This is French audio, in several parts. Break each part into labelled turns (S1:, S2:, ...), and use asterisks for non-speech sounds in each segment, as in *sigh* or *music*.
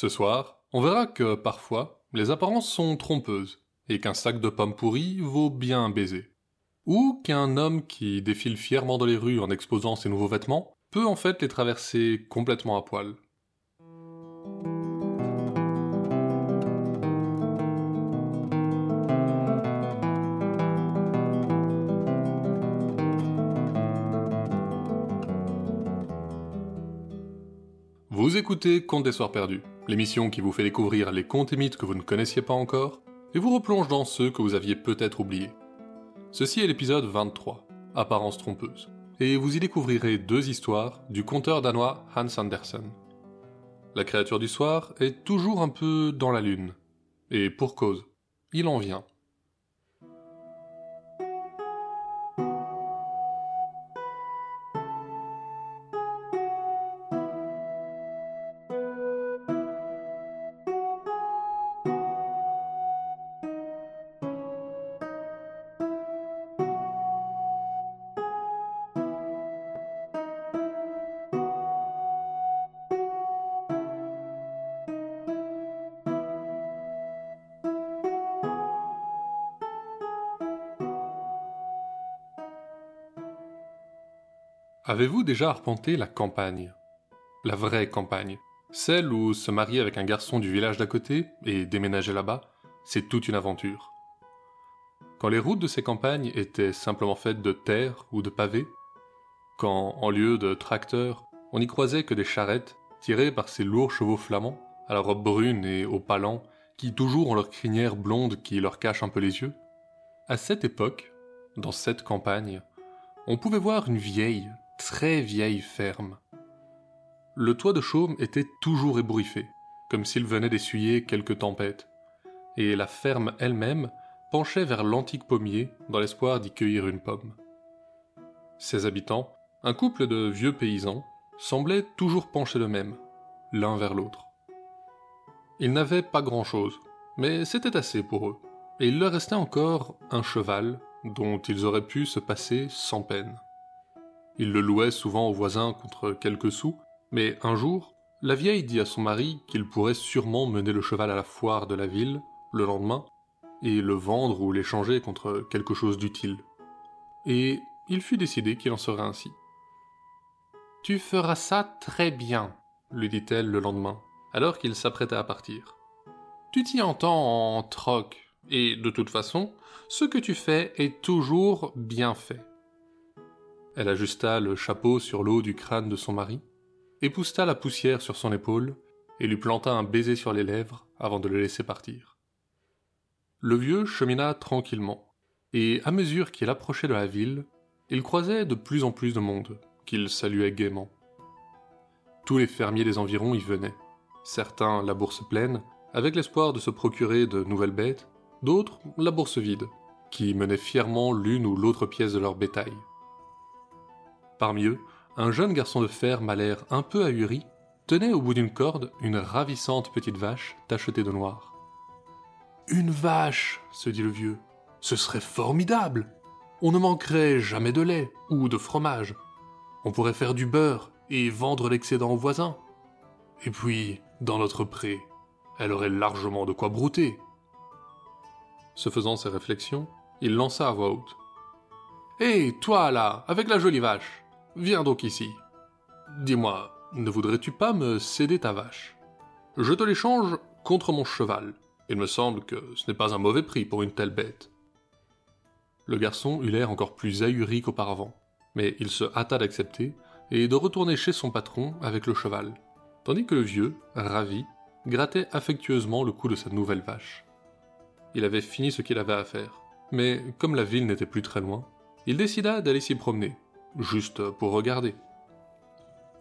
S1: Ce soir, on verra que parfois, les apparences sont trompeuses, et qu'un sac de pommes pourries vaut bien un baiser. Ou qu'un homme qui défile fièrement dans les rues en exposant ses nouveaux vêtements peut en fait les traverser complètement à poil. Vous écoutez Contes des Soirs Perdus, l'émission qui vous fait découvrir les contes et mythes que vous ne connaissiez pas encore, et vous replonge dans ceux que vous aviez peut-être oubliés. Ceci est l'épisode 23, Apparence trompeuse, et vous y découvrirez deux histoires du conteur danois Hans Andersen. La créature du soir est toujours un peu dans la lune, et pour cause, il en vient. Avez-vous déjà arpenté la campagne? La vraie campagne? Celle où se marier avec un garçon du village d'à côté et déménager là-bas, c'est toute une aventure. Quand les routes de ces campagnes étaient simplement faites de terre ou de pavés, quand, en lieu de tracteurs, on n'y croisait que des charrettes tirées par ces lourds chevaux flamands, à la robe brune et aux palans, qui toujours ont leur crinière blonde qui leur cache un peu les yeux, à cette époque, dans cette campagne, on pouvait voir une vieille, très vieille ferme. Le toit de chaume était toujours ébouriffé, comme s'il venait d'essuyer quelque tempête, et la ferme elle-même penchait vers l'antique pommier dans l'espoir d'y cueillir une pomme. Ses habitants, un couple de vieux paysans, semblaient toujours pencher de même, l'un vers l'autre. Ils n'avaient pas grand-chose, mais c'était assez pour eux, et il leur restait encore un cheval dont ils auraient pu se passer sans peine. Il le louait souvent aux voisins contre quelques sous, mais un jour, la vieille dit à son mari qu'il pourrait sûrement mener le cheval à la foire de la ville, le lendemain, et le vendre ou l'échanger contre quelque chose d'utile. Et il fut décidé qu'il en serait ainsi. Tu feras ça très bien, lui dit-elle le lendemain, alors qu'il s'apprêtait à partir. Tu t'y entends en troc, et de toute façon, ce que tu fais est toujours bien fait. Elle ajusta le chapeau sur l'eau du crâne de son mari, épousta la poussière sur son épaule et lui planta un baiser sur les lèvres avant de le laisser partir. Le vieux chemina tranquillement, et à mesure qu'il approchait de la ville, il croisait de plus en plus de monde, qu'il saluait gaiement. Tous les fermiers des environs y venaient, certains la bourse pleine, avec l'espoir de se procurer de nouvelles bêtes, d'autres la bourse vide, qui menaient fièrement l'une ou l'autre pièce de leur bétail. Parmi eux, un jeune garçon de ferme à l'air un peu ahuri tenait au bout d'une corde une ravissante petite vache tachetée de noir. Une vache, se dit le vieux, ce serait formidable. On ne manquerait jamais de lait ou de fromage. On pourrait faire du beurre et vendre l'excédent aux voisins. Et puis, dans notre pré, elle aurait largement de quoi brouter. Se faisant ces réflexions, il lança à voix haute. Hé, toi là, avec la jolie vache, Viens donc ici. Dis-moi, ne voudrais-tu pas me céder ta vache? Je te l'échange contre mon cheval. Il me semble que ce n'est pas un mauvais prix pour une telle bête. Le garçon eut l'air encore plus ahuri qu'auparavant, mais il se hâta d'accepter et de retourner chez son patron avec le cheval, tandis que le vieux, ravi, grattait affectueusement le cou de sa nouvelle vache. Il avait fini ce qu'il avait à faire, mais comme la ville n'était plus très loin, il décida d'aller s'y promener juste pour regarder.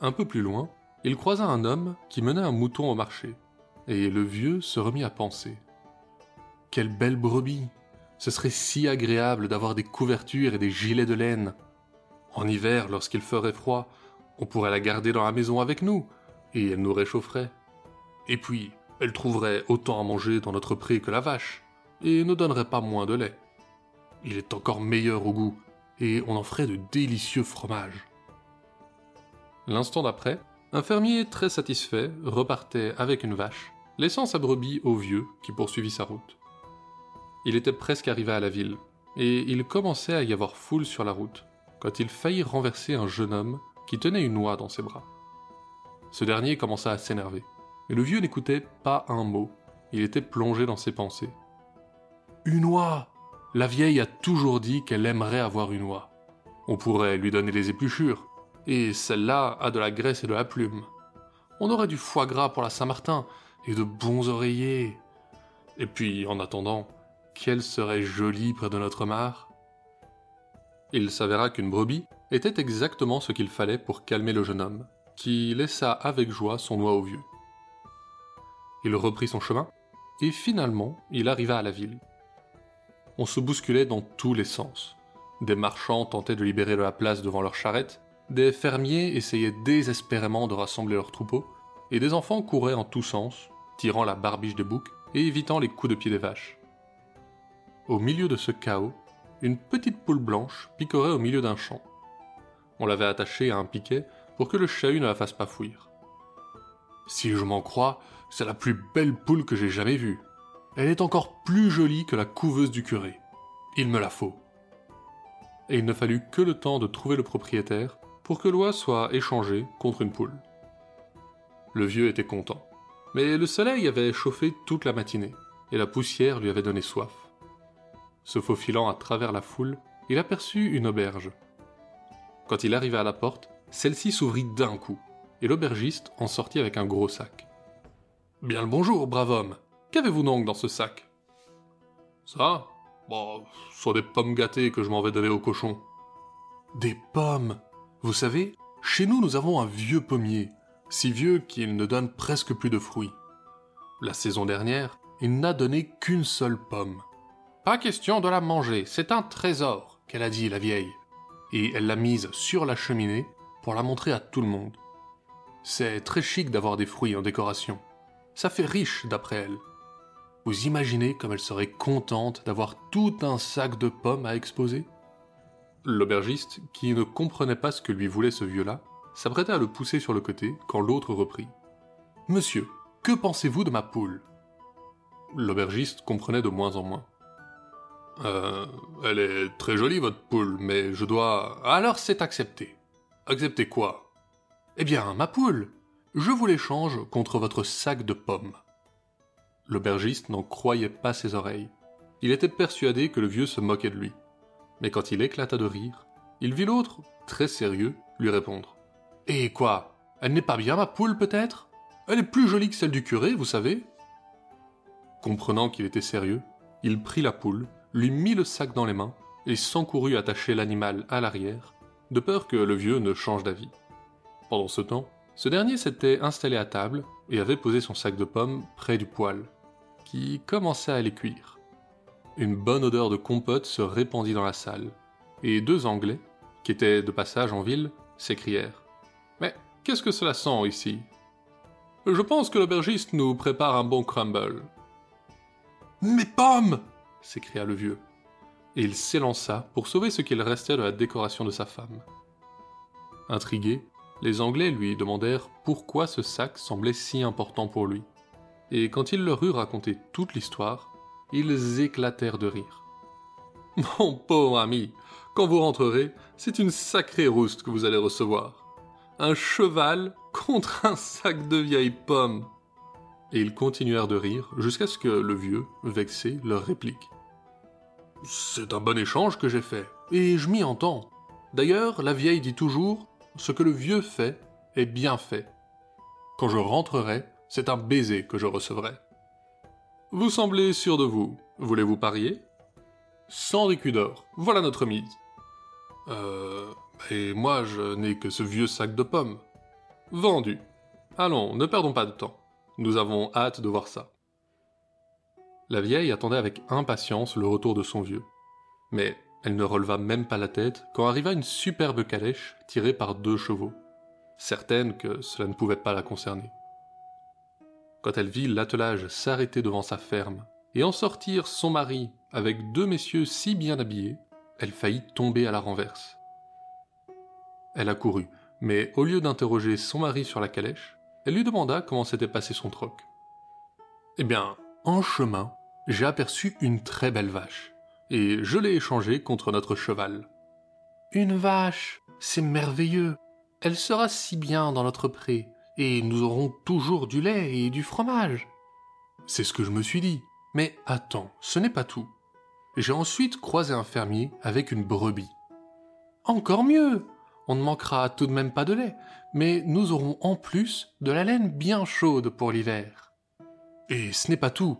S1: Un peu plus loin, il croisa un homme qui menait un mouton au marché, et le vieux se remit à penser. Quelle belle brebis Ce serait si agréable d'avoir des couvertures et des gilets de laine. En hiver, lorsqu'il ferait froid, on pourrait la garder dans la maison avec nous, et elle nous réchaufferait. Et puis, elle trouverait autant à manger dans notre pré que la vache, et ne donnerait pas moins de lait. Il est encore meilleur au goût, et on en ferait de délicieux fromages. L'instant d'après, Un fermier très satisfait repartait avec une vache, laissant sa brebis au vieux qui poursuivit sa route. Il était presque arrivé à la ville, et il commençait à y avoir foule sur la route, quand il faillit renverser un jeune homme qui tenait une noix dans ses bras. Ce dernier commença à s'énerver, et le vieux n'écoutait pas un mot, il était plongé dans ses pensées. Une oie La vieille a toujours dit qu'elle aimerait avoir une oie. On pourrait lui donner des épluchures, et celle-là a de la graisse et de la plume. On aurait du foie gras pour la Saint-Martin, et de bons oreillers. Et puis, en attendant, qu'elle serait jolie près de notre mare? Il s'avéra qu'une brebis était exactement ce qu'il fallait pour calmer le jeune homme, qui laissa avec joie son oie au vieux. Il reprit son chemin, et finalement il arriva à la ville. On se bousculait dans tous les sens. Des marchands tentaient de libérer la place devant leurs charrettes, des fermiers essayaient désespérément de rassembler leurs troupeaux, et des enfants couraient en tous sens, tirant la barbiche des boucs et évitant les coups de pied des vaches. Au milieu de ce chaos, une petite poule blanche picorait au milieu d'un champ. On l'avait attachée à un piquet pour que le chahut ne la fasse pas fuir. Si je m'en crois, c'est la plus belle poule que j'ai jamais vue. Elle est encore plus jolie que la couveuse du curé. Il me la faut. Et il ne fallut que le temps de trouver le propriétaire pour que l'oie soit échangée contre une poule. Le vieux était content. Mais le soleil avait chauffé toute la matinée, et la poussière lui avait donné soif. Se faufilant à travers la foule, il aperçut une auberge. Quand il arriva à la porte, celle-ci s'ouvrit d'un coup, et l'aubergiste en sortit avec un gros sac. Bien le bonjour, brave homme. Qu'avez-vous donc dans ce sac? Ça? Bon, ce sont des pommes gâtées que je m'en vais donner au cochon. Des pommes? Vous savez, chez nous nous avons un vieux pommier, si vieux qu'il ne donne presque plus de fruits. La saison dernière, il n'a donné qu'une seule pomme. Pas question de la manger, c'est un trésor, qu'elle a dit la vieille. Et elle l'a mise sur la cheminée pour la montrer à tout le monde. C'est très chic d'avoir des fruits en décoration. Ça fait riche d'après elle. Vous imaginez comme elle serait contente d'avoir tout un sac de pommes à exposer? L'aubergiste, qui ne comprenait pas ce que lui voulait ce vieux-là, s'apprêtait à le pousser sur le côté quand l'autre reprit. Monsieur, que pensez-vous de ma poule? L'aubergiste comprenait de moins en moins. Euh, elle est très jolie, votre poule, mais je dois. Alors c'est accepté. Accepter quoi? Eh bien, ma poule. Je vous l'échange contre votre sac de pommes. L'aubergiste n'en croyait pas ses oreilles. Il était persuadé que le vieux se moquait de lui. Mais quand il éclata de rire, il vit l'autre, très sérieux, lui répondre. Eh quoi? Elle n'est pas bien, ma poule, peut-être? Elle est plus jolie que celle du curé, vous savez? Comprenant qu'il était sérieux, il prit la poule, lui mit le sac dans les mains et s'encourut attacher l'animal à l'arrière, de peur que le vieux ne change d'avis. Pendant ce temps, ce dernier s'était installé à table et avait posé son sac de pommes près du poêle, qui commençait à les cuire. Une bonne odeur de compote se répandit dans la salle, et deux Anglais, qui étaient de passage en ville, s'écrièrent Mais qu'est-ce que cela sent ici? Je pense que l'aubergiste nous prépare un bon crumble. Mes pommes s'écria le vieux, et il s'élança pour sauver ce qu'il restait de la décoration de sa femme. Intrigués, les Anglais lui demandèrent pourquoi ce sac semblait si important pour lui, et quand il leur eut raconté toute l'histoire, ils éclatèrent de rire. *laughs* Mon pauvre ami, quand vous rentrerez, c'est une sacrée rouste que vous allez recevoir. Un cheval contre un sac de vieilles pommes. Et ils continuèrent de rire jusqu'à ce que le vieux, vexé, leur réplique. C'est un bon échange que j'ai fait, et je m'y entends. D'ailleurs, la vieille dit toujours Ce que le vieux fait est bien fait. Quand je rentrerai, c'est un baiser que je recevrai. Vous semblez sûr de vous. Voulez-vous parier? Sans récu d'or, voilà notre mise. Euh. Et moi, je n'ai que ce vieux sac de pommes. Vendu. Allons, ne perdons pas de temps. Nous avons hâte de voir ça. La vieille attendait avec impatience le retour de son vieux. Mais elle ne releva même pas la tête quand arriva une superbe calèche tirée par deux chevaux, certaine que cela ne pouvait pas la concerner. Quand elle vit l'attelage s'arrêter devant sa ferme et en sortir son mari avec deux messieurs si bien habillés, elle faillit tomber à la renverse. Elle accourut, Mais au lieu d'interroger son mari sur la calèche, elle lui demanda comment s'était passé son troc. Eh bien, en chemin, j'ai aperçu une très belle vache, et je l'ai échangée contre notre cheval. Une vache, c'est merveilleux. Elle sera si bien dans notre pré, et nous aurons toujours du lait et du fromage. C'est ce que je me suis dit. Mais attends, ce n'est pas tout. J'ai ensuite croisé un fermier avec une brebis. Encore mieux On ne manquera tout de même pas de lait, mais nous aurons en plus de la laine bien chaude pour l'hiver. Et ce n'est pas tout.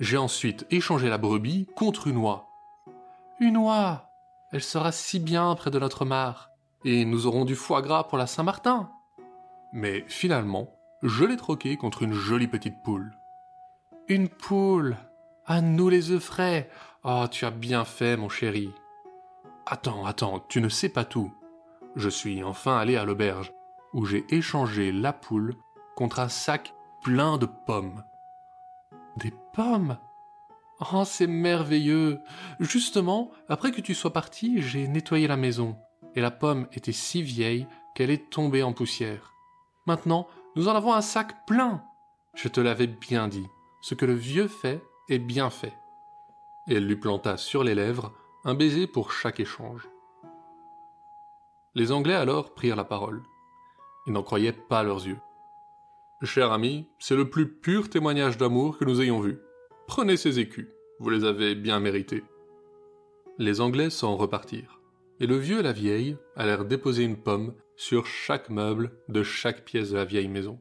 S1: J'ai ensuite échangé la brebis contre une oie. Une oie Elle sera si bien près de notre mare, et nous aurons du foie gras pour la Saint-Martin. Mais finalement, je l'ai troqué contre une jolie petite poule. Une poule À nous les œufs frais Oh, tu as bien fait, mon chéri. Attends, attends, tu ne sais pas tout. Je suis enfin allé à l'auberge, où j'ai échangé la poule contre un sac plein de pommes. Des pommes? Oh, c'est merveilleux. Justement, après que tu sois parti, j'ai nettoyé la maison, et la pomme était si vieille qu'elle est tombée en poussière. Maintenant, nous en avons un sac plein. Je te l'avais bien dit. Ce que le vieux fait est bien fait. Et elle lui planta sur les lèvres un baiser pour chaque échange. Les Anglais alors prirent la parole. Ils n'en croyaient pas leurs yeux. Cher ami, c'est le plus pur témoignage d'amour que nous ayons vu. Prenez ces écus, vous les avez bien mérités. Les Anglais s'en repartirent, et le vieux et la vieille allèrent déposer une pomme sur chaque meuble de chaque pièce de la vieille maison.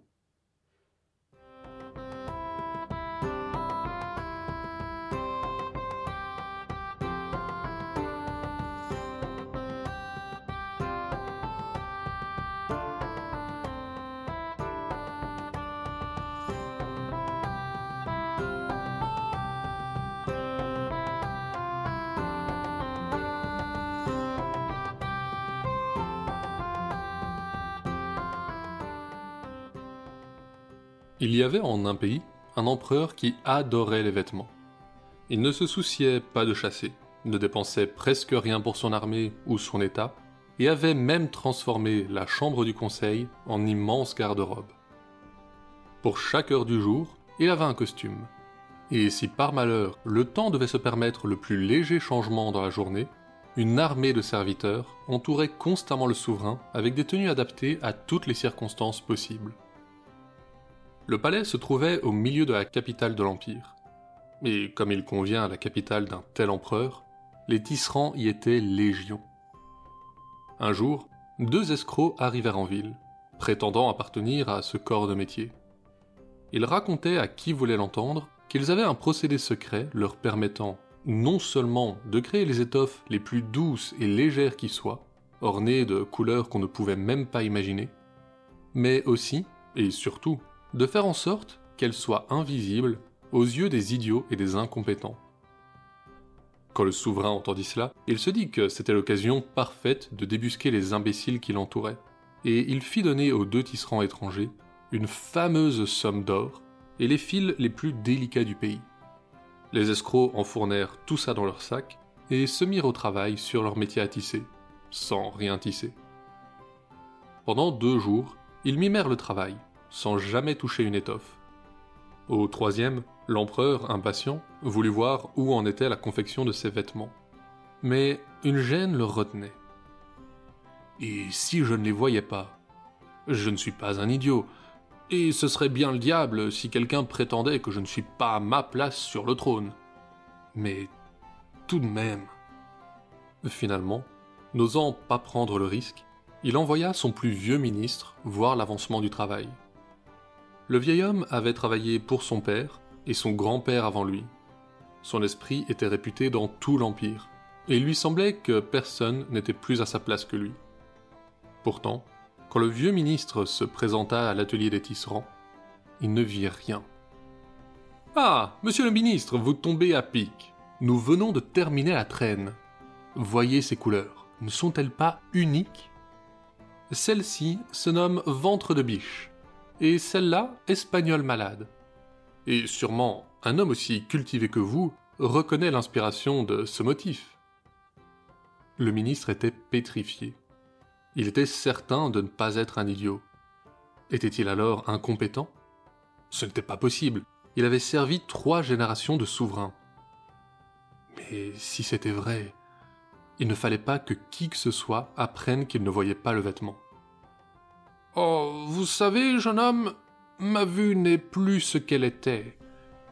S1: Il y avait en un pays un empereur qui adorait les vêtements. Il ne se souciait pas de chasser, ne dépensait presque rien pour son armée ou son état, et avait même transformé la chambre du conseil en immense garde-robe. Pour chaque heure du jour, il avait un costume. Et si par malheur le temps devait se permettre le plus léger changement dans la journée, une armée de serviteurs entourait constamment le souverain avec des tenues adaptées à toutes les circonstances possibles. Le palais se trouvait au milieu de la capitale de l'Empire. Et comme il convient à la capitale d'un tel empereur, les tisserands y étaient légion. Un jour, deux escrocs arrivèrent en ville, prétendant appartenir à ce corps de métier. Ils racontaient à qui voulait l'entendre qu'ils avaient un procédé secret leur permettant non seulement de créer les étoffes les plus douces et légères qui soient, ornées de couleurs qu'on ne pouvait même pas imaginer, mais aussi, et surtout, de faire en sorte qu'elle soit invisible aux yeux des idiots et des incompétents. Quand le souverain entendit cela, il se dit que c'était l'occasion parfaite de débusquer les imbéciles qui l'entouraient, et il fit donner aux deux tisserands étrangers une fameuse somme d'or et les fils les plus délicats du pays. Les escrocs enfournèrent tout ça dans leur sac et se mirent au travail sur leur métier à tisser, sans rien tisser. Pendant deux jours, ils mimèrent le travail, sans jamais toucher une étoffe. Au troisième, l'empereur, impatient, voulut voir où en était la confection de ses vêtements. Mais une gêne le retenait. Et si je ne les voyais pas? Je ne suis pas un idiot, et ce serait bien le diable si quelqu'un prétendait que je ne suis pas à ma place sur le trône. Mais tout de même. Finalement, n'osant pas prendre le risque, il envoya son plus vieux ministre voir l'avancement du travail. Le vieil homme avait travaillé pour son père et son grand-père avant lui. Son esprit était réputé dans tout l'Empire, et il lui semblait que personne n'était plus à sa place que lui. Pourtant, quand le vieux ministre se présenta à l'atelier des tisserands, il ne vit rien. Ah, monsieur le ministre, vous tombez à pic. Nous venons de terminer la traîne. Voyez ces couleurs, ne sont-elles pas uniques? Celle-ci se nomme ventre de biche et celle-là espagnole malade. Et sûrement un homme aussi cultivé que vous reconnaît l'inspiration de ce motif. Le ministre était pétrifié. Il était certain de ne pas être un idiot. Était-il alors incompétent? Ce n'était pas possible. Il avait servi trois générations de souverains. Mais si c'était vrai, il ne fallait pas que qui que ce soit apprenne qu'il ne voyait pas le vêtement. Oh, vous savez, jeune homme, ma vue n'est plus ce qu'elle était,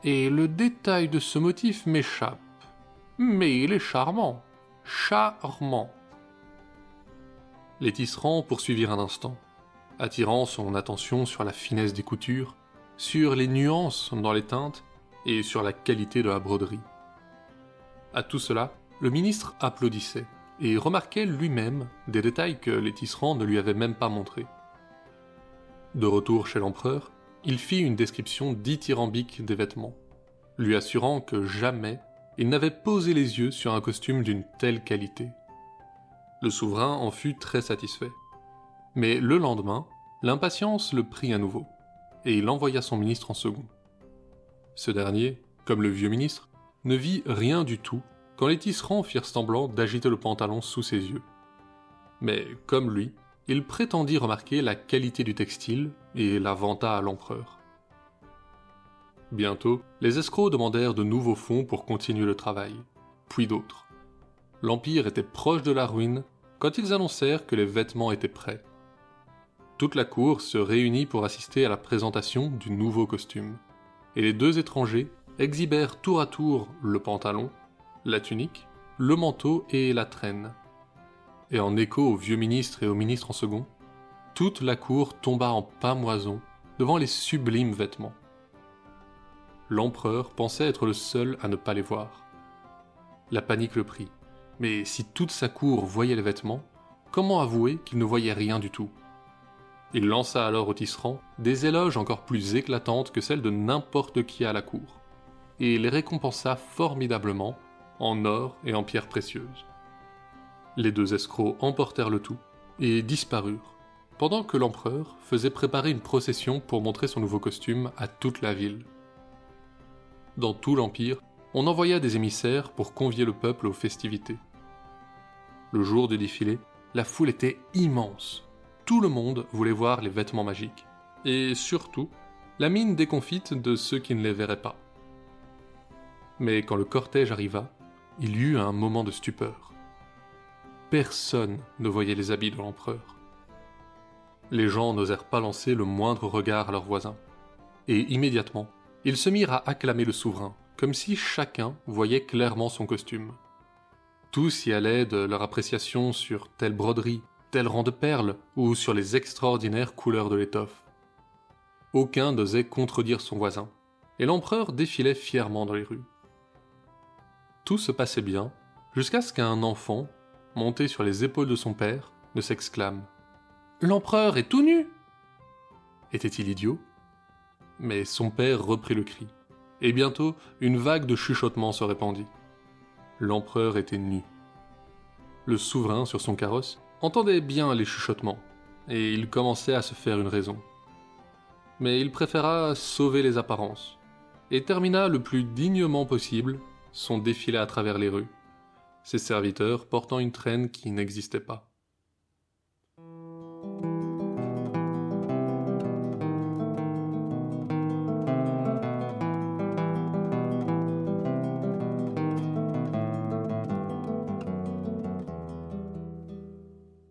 S1: et le détail de ce motif m'échappe. Mais il est charmant, charmant. Les tisserands poursuivirent un instant, attirant son attention sur la finesse des coutures, sur les nuances dans les teintes et sur la qualité de la broderie. À tout cela, le ministre applaudissait et remarquait lui-même des détails que les tisserands ne lui avaient même pas montrés. De retour chez l'empereur, il fit une description dithyrambique des vêtements, lui assurant que jamais il n'avait posé les yeux sur un costume d'une telle qualité. Le souverain en fut très satisfait. Mais le lendemain, l'impatience le prit à nouveau, et il envoya son ministre en second. Ce dernier, comme le vieux ministre, ne vit rien du tout quand les tisserands firent semblant d'agiter le pantalon sous ses yeux. Mais, comme lui, il prétendit remarquer la qualité du textile et la vanta à l'empereur. Bientôt, les escrocs demandèrent de nouveaux fonds pour continuer le travail, puis d'autres. L'Empire était proche de la ruine quand ils annoncèrent que les vêtements étaient prêts. Toute la cour se réunit pour assister à la présentation du nouveau costume, et les deux étrangers exhibèrent tour à tour le pantalon, la tunique, le manteau et la traîne. Et en écho au vieux ministre et au ministre en second, toute la cour tomba en pamoison devant les sublimes vêtements. L'empereur pensait être le seul à ne pas les voir. La panique le prit, mais si toute sa cour voyait les vêtements, comment avouer qu'il ne voyait rien du tout? Il lança alors au tisserand des éloges encore plus éclatantes que celles de n'importe qui à la cour, et les récompensa formidablement en or et en pierres précieuses. Les deux escrocs emportèrent le tout et disparurent, pendant que l'empereur faisait préparer une procession pour montrer son nouveau costume à toute la ville. Dans tout l'Empire, on envoya des émissaires pour convier le peuple aux festivités. Le jour du défilé, la foule était immense. Tout le monde voulait voir les vêtements magiques. Et surtout, la mine déconfite de ceux qui ne les verraient pas. Mais quand le cortège arriva, il y eut un moment de stupeur. Personne ne voyait les habits de l'empereur. Les gens n'osèrent pas lancer le moindre regard à leurs voisins. Et immédiatement, ils se mirent à acclamer le souverain, comme si chacun voyait clairement son costume. Tous y allaient de leur appréciation sur telle broderie, tel rang de perles, ou sur les extraordinaires couleurs de l'étoffe. Aucun n'osait contredire son voisin, et l'empereur défilait fièrement dans les rues. Tout se passait bien, jusqu'à ce qu'un enfant, monté sur les épaules de son père, ne s'exclame L'empereur est tout nu Était-il idiot Mais son père reprit le cri, et bientôt une vague de chuchotements se répandit. L'empereur était nu. Le souverain, sur son carrosse, entendait bien les chuchotements, et il commençait à se faire une raison. Mais il préféra sauver les apparences, et termina le plus dignement possible son défilé à travers les rues, ses serviteurs portant une traîne qui n'existait pas.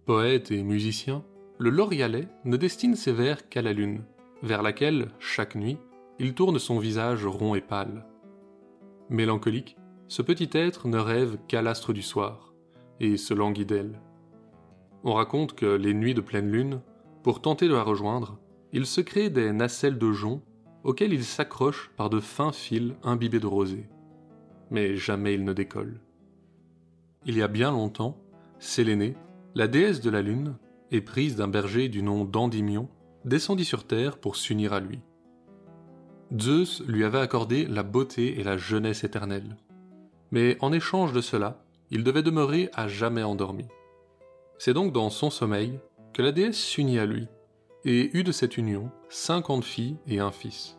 S1: Poète et musicien, le Lorialais ne destine ses vers qu'à la lune, vers laquelle, chaque nuit, il tourne son visage rond et pâle. Mélancolique, ce petit être ne rêve qu'à l'astre du soir, et se languit d'elle. On raconte que les nuits de pleine lune, pour tenter de la rejoindre, il se crée des nacelles de jonc auxquelles il s'accroche par de fins fils imbibés de rosée. Mais jamais il ne décolle. Il y a bien longtemps, Sélénée, la déesse de la lune, éprise d'un berger du nom d'Endymion, descendit sur terre pour s'unir à lui. Zeus lui avait accordé la beauté et la jeunesse éternelle. Mais en échange de cela, il devait demeurer à jamais endormi. C'est donc dans son sommeil que la déesse s'unit à lui, et eut de cette union cinquante filles et un fils.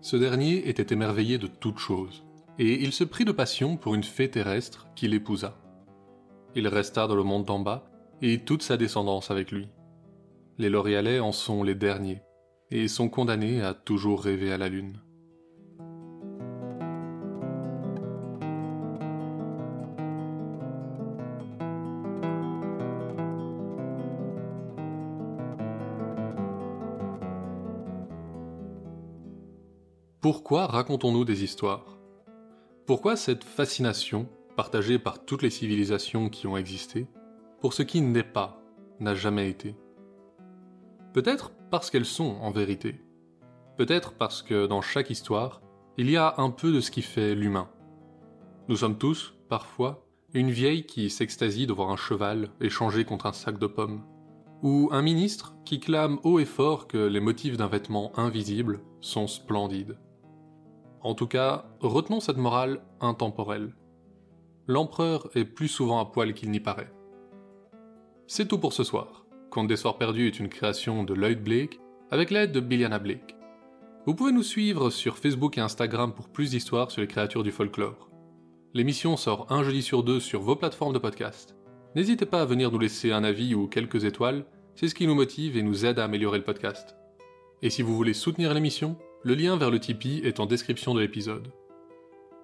S1: Ce dernier était émerveillé de toutes choses, et il se prit de passion pour une fée terrestre qui l'épousa. Il resta dans le monde d'en bas, et toute sa descendance avec lui. Les L'Oréalais en sont les derniers, et sont condamnés à toujours rêver à la Lune. Pourquoi racontons-nous des histoires? Pourquoi cette fascination, partagée par toutes les civilisations qui ont existé, pour ce qui n'est pas, n'a jamais été? Peut-être parce qu'elles sont en vérité. Peut-être parce que dans chaque histoire, il y a un peu de ce qui fait l'humain. Nous sommes tous, parfois, une vieille qui s'extasie de voir un cheval échangé contre un sac de pommes, ou un ministre qui clame haut et fort que les motifs d'un vêtement invisible sont splendides. En tout cas, retenons cette morale intemporelle. L'empereur est plus souvent à poil qu'il n'y paraît. C'est tout pour ce soir. Conte des Soirs Perdus est une création de Lloyd Blake avec l'aide de Billiana Blake. Vous pouvez nous suivre sur Facebook et Instagram pour plus d'histoires sur les créatures du folklore. L'émission sort un jeudi sur deux sur vos plateformes de podcast. N'hésitez pas à venir nous laisser un avis ou quelques étoiles, c'est ce qui nous motive et nous aide à améliorer le podcast. Et si vous voulez soutenir l'émission, le lien vers le Tipeee est en description de l'épisode.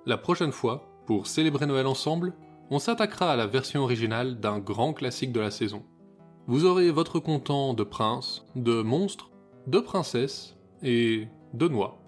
S1: La prochaine fois, pour célébrer Noël ensemble, on s'attaquera à la version originale d'un grand classique de la saison. Vous aurez votre content de princes, de monstres, de princesses et de noix.